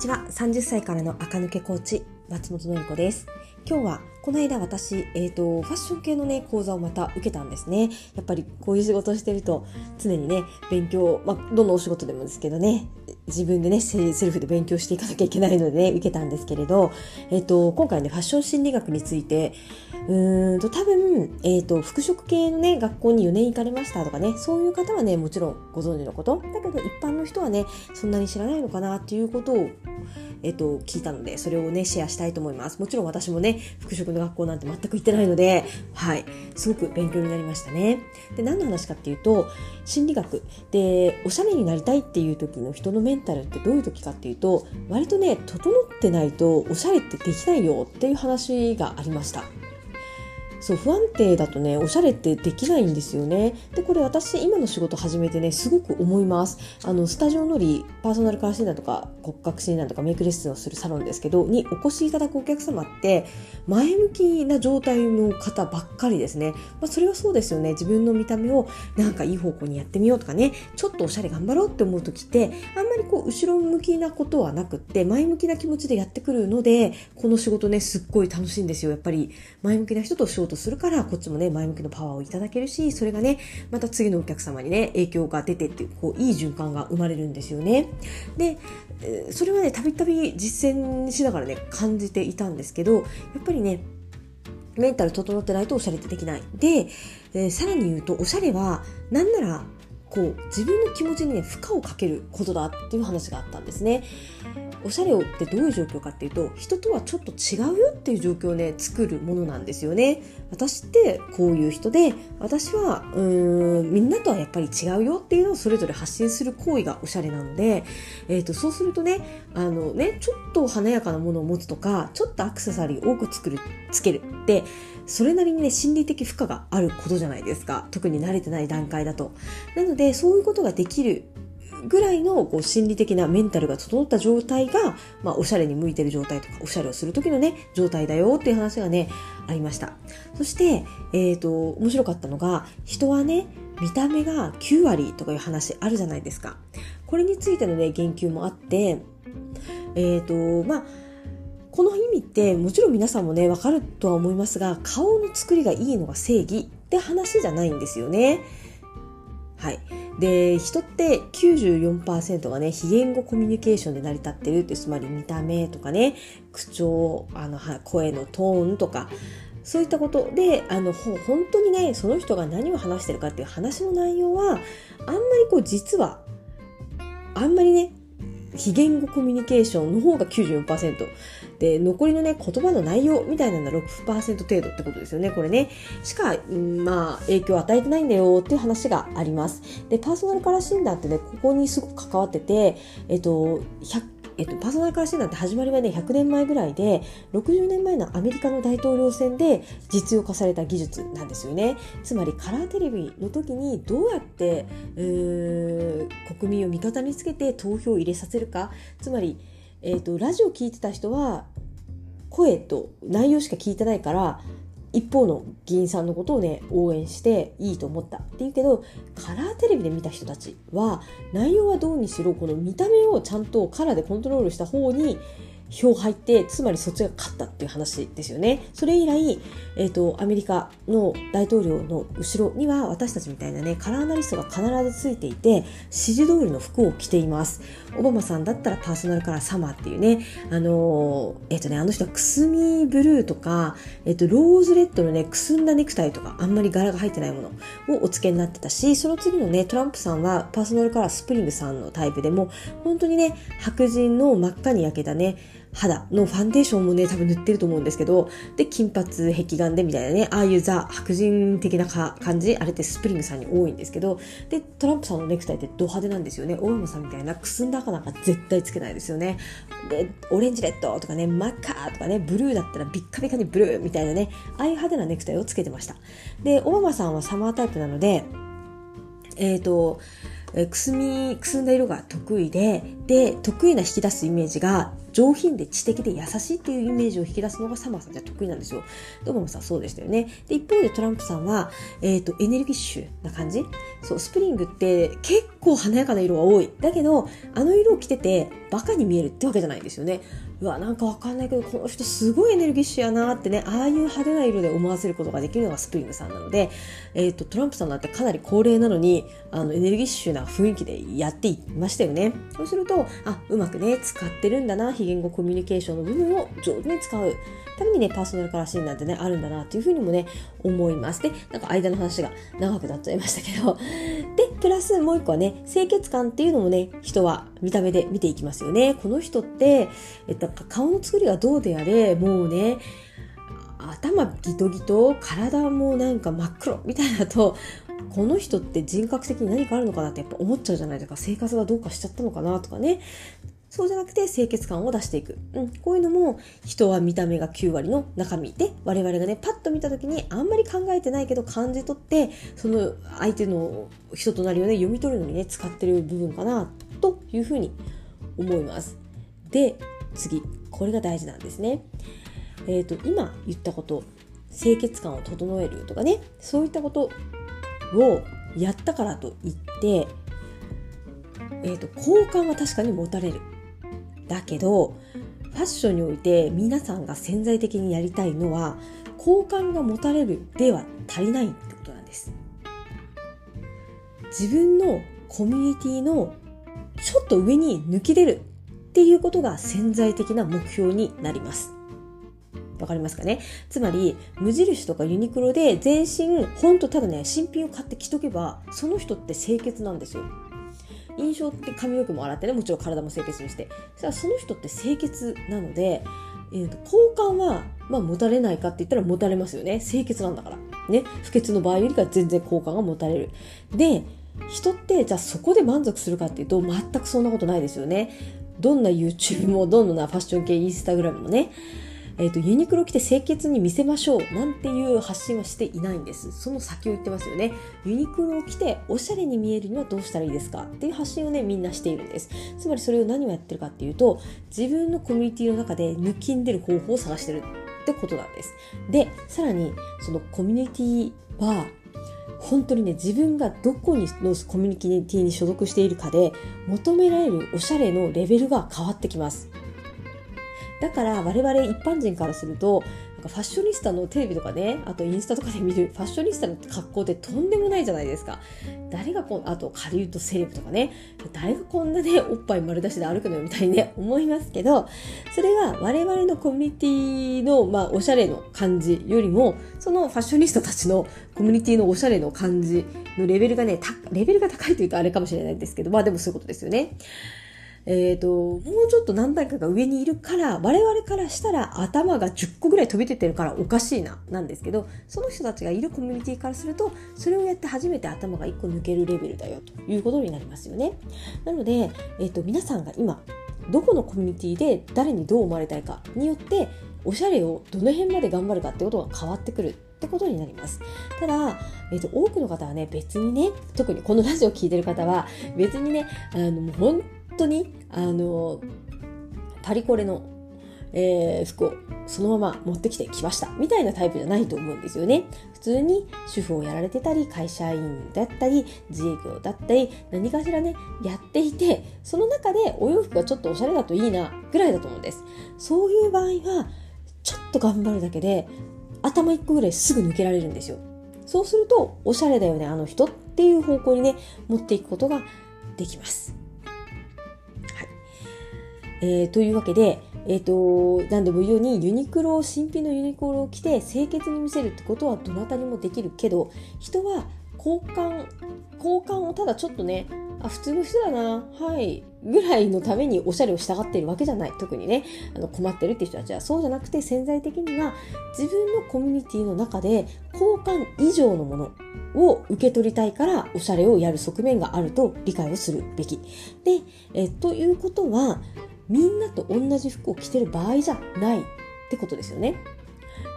ちは。30歳からの垢抜けコーチ松本の子です。今日はこの間私、えーと、ファッション系のね講座をまた受けたんですね。やっぱりこういう仕事をしてると常にね勉強、まあ、どのお仕事でもですけどね。自分でねセルフで勉強していかなきゃいけないのでね受けたんですけれど、えーと、今回ねファッション心理学についてうーんと多分、えーと、服飾系のね学校に4年行かれましたとかねそういう方はねもちろんご存知のことだけど一般の人はねそんなに知らないのかなっていうことをえっと、聞いたので、それをね、シェアしたいと思います。もちろん私もね、服飾の学校なんて全く行ってないので、はい、すごく勉強になりましたね。で、何の話かっていうと、心理学で、おしゃれになりたいっていう時の人のメンタルってどういう時かっていうと、割とね、整ってないとおしゃれってできないよっていう話がありました。そう不安定だとねおしゃれってできないんですよね。でこれ私今の仕事始めてねすごく思います。あのスタジオのりパーソナルカラー診断とか骨格診断とかメイクレッスンをするサロンですけどにお越しいただくお客様って前向きな状態の方ばっかりですね、まあ、それはそうですよね。自分の見た目をなんかいい方向にやってみようとかね。ちょっとおしゃれ頑張ろうって思う時ってあんまりこう後ろ向きなことはなくって前向きな気持ちでやってくるのでこの仕事ねすっごい楽しいんですよ。やっぱり前向きな人と仕事とするからこっちもね前向きのパワーをいただけるしそれがねまた次のお客様にね影響が出てっていうこういい循環が生まれるんですよねでそれはねたびたび実践しながらね感じていたんですけどやっぱりねメンタル整ってないとおしゃれってできない。で、えー、さらに言うと、おしゃれは、なんなら、こう、自分の気持ちにね、負荷をかけることだっていう話があったんですね。おしゃれをってどういう状況かっていうと人とはちょっと違うよっていう状況をね作るものなんですよね。私ってこういう人で私はうーんみんなとはやっぱり違うよっていうのをそれぞれ発信する行為がおしゃれなので、えーと、そうするとねあのねちょっと華やかなものを持つとかちょっとアクセサリー多く作るつけるってそれなりにね心理的負荷があることじゃないですか。特に慣れてない段階だと。なのでそういうことができるぐらいのこう心理的なメンタルが整った状態が、まあ、おしゃれに向いてる状態とか、おしゃれをする時のね、状態だよっていう話がね、ありました。そして、えっ、ー、と、面白かったのが、人はね、見た目が9割とかいう話あるじゃないですか。これについてのね、言及もあって、えっ、ー、と、まあ、この意味ってもちろん皆さんもね、わかるとは思いますが、顔の作りがいいのが正義って話じゃないんですよね。はい。で人って94%がね非言語コミュニケーションで成り立ってるってつまり見た目とかね口調あの声のトーンとかそういったことであの本当にねその人が何を話してるかっていう話の内容はあんまりこう実はあんまりね非言語コミュニケーションの方が94%。で、残りのね、言葉の内容みたいなのは6%程度ってことですよね。これね。しか、うんまあ、影響を与えてないんだよっていう話があります。で、パーソナルカラー診断ってね、ここにすごく関わってて、えっと、100えっと、パーソナルカラー診断って始まりはね100年前ぐらいで60年前のアメリカの大統領選で実用化された技術なんですよね。つまりカラーテレビの時にどうやって、えー、国民を味方につけて投票を入れさせるか。つまり、えーと、ラジオ聞いてた人は声と内容しか聞いてないから一方の議員さんのことをね応援していいと思ったっていうけどカラーテレビで見た人たちは内容はどうにしろこの見た目をちゃんとカラーでコントロールした方に票入ってつまりそっちが勝ったっていう話ですよね。それ以来、えーと、アメリカの大統領の後ろには私たちみたいなねカラーアナリストが必ずついていて指示通りの服を着ています。オバマさんだったらパーソナルカラーサマーっていうねあのー、えっ、ー、とねあの人はくすみブルーとか、えっ、とローズレッドのねくすんだネクタイとかあんまり柄が入ってないものをお付けになってたしその次のねトランプさんはパーソナルカラースプリングさんのタイプでも本当にね白人の真っ赤に焼けたね肌のファンデーションもね、多分塗ってると思うんですけど、で、金髪、碧眼でみたいなね、ああいうザ、白人的な感じ、あれってスプリングさんに多いんですけど、で、トランプさんのネクタイってド派手なんですよね。オバマさんみたいなくすんだ赤なんか絶対つけないですよね。で、オレンジレッドとかね、真っ赤とかね、ブルーだったらビッカビカにブルーみたいなね、ああいう派手なネクタイをつけてました。で、オバマさんはサマータイプなので、えっ、ー、と、くすみ、くすんだ色が得意で、で、得意な引き出すイメージが上品で知的で優しいっていうイメージを引き出すのがサマーさんじゃ得意なんですよ。ドバムさんそうでしたよね。で、一方でトランプさんは、えっ、ー、と、エネルギッシュな感じそう、スプリングって結構華やかな色が多い。だけど、あの色を着ててバカに見えるってわけじゃないんですよね。うわ、なんかわかんないけど、この人すごいエネルギッシュやなってね、ああいう派手な色で思わせることができるのがスプリングさんなので、えっ、ー、と、トランプさんなんてかなり高齢なのに、あの、エネルギッシュな雰囲気でやっていましたよね。そうすると、あ、うまくね、使ってるんだな、非言語コミュニケーションの部分を上手に使う。ためにね、パーソナルカラーシーンなんてね、あるんだなっていうふうにもね、思います。で、なんか間の話が長くなっちゃいましたけど、で、プラスもう一個はね、清潔感っていうのもね、人は見た目で見ていきますよね。この人って、えっと、顔の作りがどうであれ、もうね、頭ギトギト、体もなんか真っ黒みたいだと、この人って人格的に何かあるのかなってやっぱ思っちゃうじゃないですか。生活がどうかしちゃったのかなとかね。そうじゃなくて清潔感を出していく。うん、こういうのも人は見た目が9割の中身で我々がねパッと見た時にあんまり考えてないけど感じ取ってその相手の人となりをね読み取るのにね使ってる部分かなというふうに思います。で次これが大事なんですね。えっ、ー、と今言ったこと清潔感を整えるとかねそういったことをやったからといって、えーと好感は確かに持たれるだけどファッションにおいて皆さんが潜在的にやりたいのは好感が持たれるでは足りないってことなんです。自分のコミュニティのちょっと上に抜き出るっていうことが潜在的な目標になります。わかりますかね？つまり無印とかユニクロで全身ほんとただね新品を買って着とけばその人って清潔なんですよ。印象って髪の毛も洗ってねもちろん体も清潔にして。そらその人って清潔なので、えーと、好感は、まあ、持たれないかって言ったら持たれますよね。清潔なんだから。ね。不潔の場合よりか全然好感が持たれる。で人ってじゃあそこで満足するかっていうと全くそんなことないですよね。どんな YouTube もどんなファッション系インスタグラムもね。え、ー、と、ユニクロ着て清潔に見せましょうなんていう発信はしていないんです。その先を言ってますよね。ユニクロを着ておしゃれに見えるにはどうしたらいいですか？っていう発信をね、みんなしているんです。つまりそれを何をやってるかっていうと、自分のコミュニティの中で抜きんでる方法を探してるってことなんです。で、さらに、そのコミュニティは、本当にね、自分がどこにのコミュニティに所属しているかで求められるおしゃれのレベルが変わってきます。だから我々一般人からするとなんかファッショニスタのテレビとかねあとインスタとかで見るファッショニスタの格好ってとんでもないじゃないですか。誰がこあとカリウッドセレブとかね誰がこんなねおっぱい丸出しで歩くのよみたいにね思いますけどそれが我々のコミュニティのまあおしゃれの感じよりもそのファッショニスタたちのコミュニティのおしゃれの感じのレベルがねレベルが高いというとあれかもしれないんですけどまあでもそういうことですよね。えっ、ー、と、もうちょっと何段階か上にいるから、我々からしたら頭が10個ぐらい飛び出てるからおかしいな、なんですけど、その人たちがいるコミュニティからすると、それをやって初めて頭が1個抜けるレベルだよ、ということになりますよね。なので、えっ、ー、と、皆さんが今、どこのコミュニティで誰にどう思われたいかによって、おしゃれをどの辺まで頑張るかってことが変わってくるってことになります。ただ、えーと、多くの方はね、別にね、特にこのラジオを聴いてる方は、別にね、あの、本当に、あの、パリコレの、えー、服をそのまま持ってきてきましたみたいなタイプじゃないと思うんですよね。普通に主婦をやられてたり、会社員だったり、自営業だったり、何かしらね、やっていて、その中でお洋服がちょっとおしゃれだといいな、ぐらいだと思うんです。そういう場合は、ちょっと頑張るだけで、頭1個ぐらいすぐ抜けられるんですよ。そうすると、おしゃれだよね、あの人っていう方向にね、持っていくことができます。えー、というわけで、え、ー、と、何度も言うようにユニクロを、新品のユニクロを着て清潔に見せるってことはどなたにもできるけど、人は交換、交換をただちょっとね、あ、普通の人だな、はい、ぐらいのためにおしゃれをしたがっているわけじゃない。特にね、あの困ってるって人たちはそうじゃなくて潜在的には自分のコミュニティの中で交換以上のものを受け取りたいからおしゃれをやる側面があると理解をするべき。で、えということは、みんなと同じ服を着てる場合じゃないってことですよね。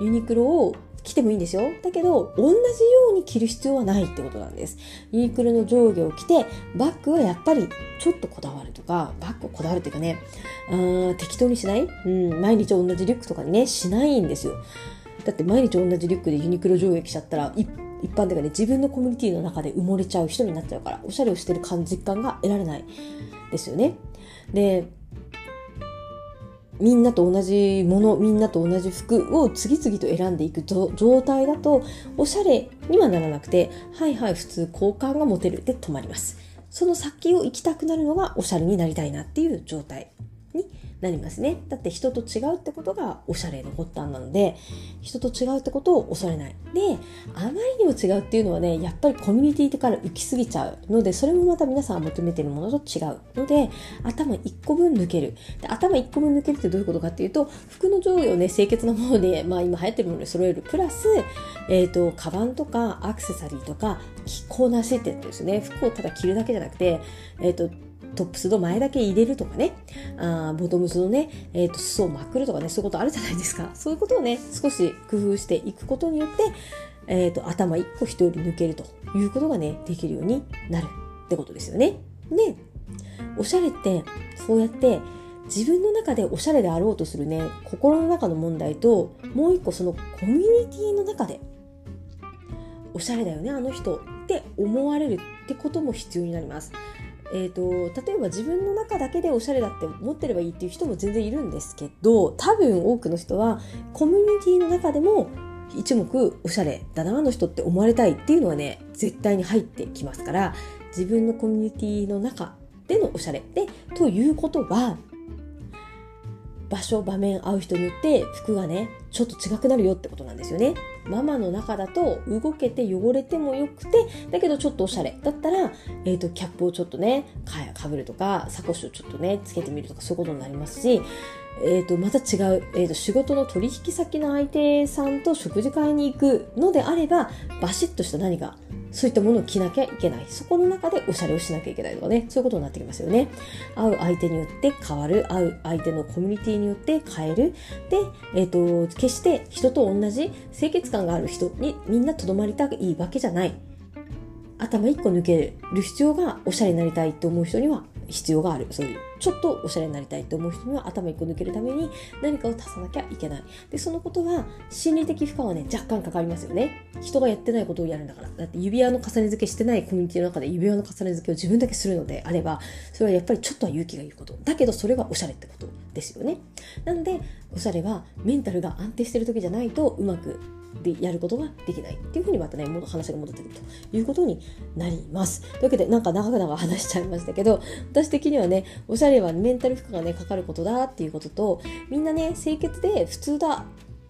ユニクロを着てもいいんですよ。だけど、同じように着る必要はないってことなんです。ユニクロの上下を着て、バッグはやっぱりちょっとこだわるとか、バッグをこだわるっていうかね、あ適当にしない？うん、毎日同じリュックとかにね、しないんですよ。だって毎日同じリュックでユニクロ上下着ちゃったら、一般的にね、自分のコミュニティの中で埋もれちゃう人になっちゃうから、おしゃれをしてる感実感が得られないですよね。で、みんなと同じもの、みんなと同じ服を次々と選んでいく状態だと、おしゃれにはならなくて、はいはい、普通好感が持てるで止まります。その先を行きたくなるのがおしゃれになりたいなっていう状態なりますね。だって人と違うってことがおしゃれの発端なので、人と違うってことを恐れない。で、あまりにも違うっていうのはね、やっぱりコミュニティから浮きすぎちゃうので、それもまた皆さん求めてるものと違うので、頭1個分抜ける。で頭1個分抜けるってどういうことかっていうと、服の上下をね、清潔なもので、まあ今流行ってるもので揃える。プラス、えっ、ー、と、カバンとかアクセサリーとか着こなしってですね、服をただ着るだけじゃなくて、えっ、ー、と、トップスの前だけ入れるとかね、あボトムスのね、えっ、ー、と、裾をまくるとかね、そういうことあるじゃないですか。そういうことをね、少し工夫していくことによって、えっ、ー、と、頭一個人より抜けるということがね、できるようになるってことですよね。で、おしゃれって、そうやって自分の中でおしゃれであろうとするね、心の中の問題と、もう一個そのコミュニティの中で、おしゃれだよね、あの人って思われるってことも必要になります。えーと、例えば自分の中だけでおしゃれだって思ってればいいっていう人も全然いるんですけど多分多くの人はコミュニティの中でも一目おしゃれだなあの人って思われたいっていうのはね絶対に入ってきますから自分のコミュニティの中でのおしゃれでということは場所場面会う人によって服がねちょっと違くなるよってことなんですよね。ママの中だと動けて汚れてもよくてだけどちょっとおしゃれ。だったら、えーと、キャップをちょっとねかぶるとかサコッシュをちょっとねつけてみるとかそういうことになりますしえーと、また違う、えーと、仕事の取引先の相手さんと食事会に行くのであればバシッとした何かそういったものを着なきゃいけない。そこの中でおしゃれをしなきゃいけないとかね、そういうことになってきますよね。会う相手によって変わる、会う相手のコミュニティによって変える。で、えっ、ー、と、決して人と同じ清潔感がある人にみんなとどまりたいわけじゃない。頭一個抜ける必要がおしゃれになりたいと思う人には必要がある。そういう、ちょっとおしゃれになりたいと思う人には頭一個抜けるために何かを足さなきゃいけない。で、そのことは心理的負荷はね、若干かかりますよね。人がやってないことをやるんだから。だって指輪の重ね付けしてないコミュニティの中で指輪の重ね付けを自分だけするのであれば、それはやっぱりちょっとは勇気がいること。だけどそれはおしゃれってことですよね。なので、おしゃれはメンタルが安定してる時じゃないとうまくでやることができないっていうふうにまたね話が戻ってくるということになります。というわけでなんか長々話しちゃいましたけど私的にはねおしゃれはメンタル負荷がねかかることだっていうこととみんなね清潔で普通だ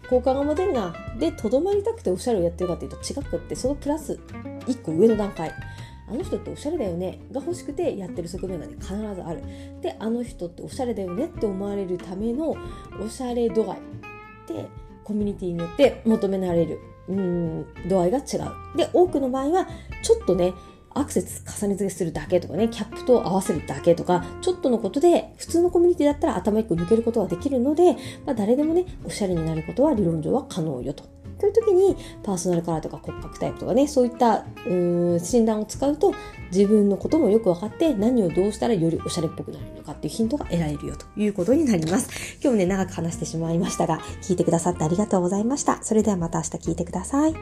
効果が持てるな。でとどまりたくておしゃれをやってるかっていうと違くってそのプラス1個上の段階。あの人っておしゃれだよね。が欲しくてやってる側面がね必ずある。であの人っておしゃれだよねって思われるためのおしゃれ度合い。でコミュニティによって求められるうん度合いが違う。で、多くの場合は、ちょっとね、アクセス重ね付けするだけとかね、キャップと合わせるだけとか、ちょっとのことで、普通のコミュニティだったら頭一個抜けることはできるので、まあ、誰でもね、おしゃれになることは理論上は可能よと。という時にパーソナルカラーとか骨格タイプとかねそういったうん診断を使うと自分のこともよく分かって何をどうしたらよりおしゃれっぽくなるのかっていうヒントが得られるよということになります。今日もね長く話してしまいましたが聞いてくださってありがとうございました。それではまた明日聞いてください。